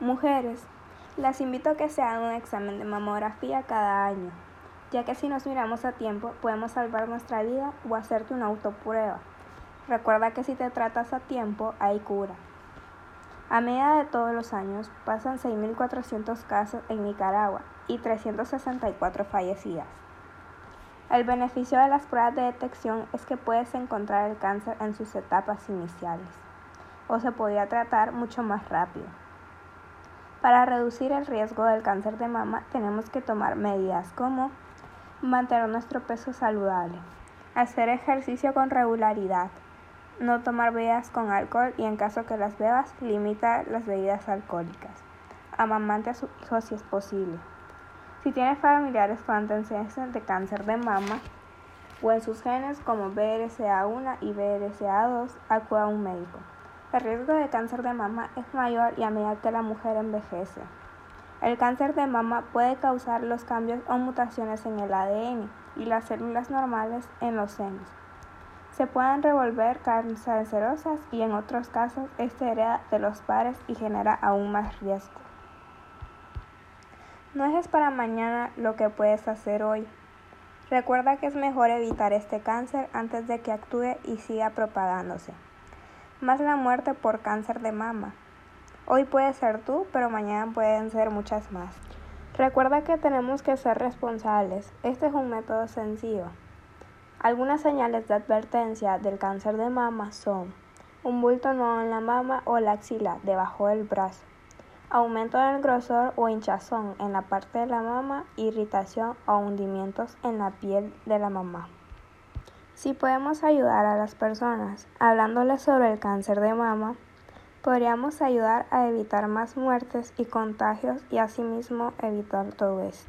Mujeres, las invito a que se hagan un examen de mamografía cada año, ya que si nos miramos a tiempo podemos salvar nuestra vida o hacerte una autoprueba. Recuerda que si te tratas a tiempo hay cura. A medida de todos los años pasan 6.400 casos en Nicaragua y 364 fallecidas. El beneficio de las pruebas de detección es que puedes encontrar el cáncer en sus etapas iniciales o se podría tratar mucho más rápido. Para reducir el riesgo del cáncer de mama tenemos que tomar medidas como mantener nuestro peso saludable, hacer ejercicio con regularidad, no tomar bebidas con alcohol y en caso que las bebas, limita las bebidas alcohólicas. Amamante a su hijo si es posible. Si tiene familiares con antecedentes de cáncer de mama o en sus genes como BRCA1 y BRCA2, acuda a un médico. El riesgo de cáncer de mama es mayor y a medida que la mujer envejece. El cáncer de mama puede causar los cambios o mutaciones en el ADN y las células normales en los senos. Se pueden revolver cancerosas y en otros casos este hereda de los padres y genera aún más riesgo. No es para mañana lo que puedes hacer hoy. Recuerda que es mejor evitar este cáncer antes de que actúe y siga propagándose más la muerte por cáncer de mama. Hoy puede ser tú, pero mañana pueden ser muchas más. Recuerda que tenemos que ser responsables. Este es un método sencillo. Algunas señales de advertencia del cáncer de mama son un bulto nuevo en la mama o la axila debajo del brazo, aumento del grosor o hinchazón en la parte de la mama, irritación o hundimientos en la piel de la mamá. Si podemos ayudar a las personas hablándoles sobre el cáncer de mama, podríamos ayudar a evitar más muertes y contagios y asimismo evitar todo esto.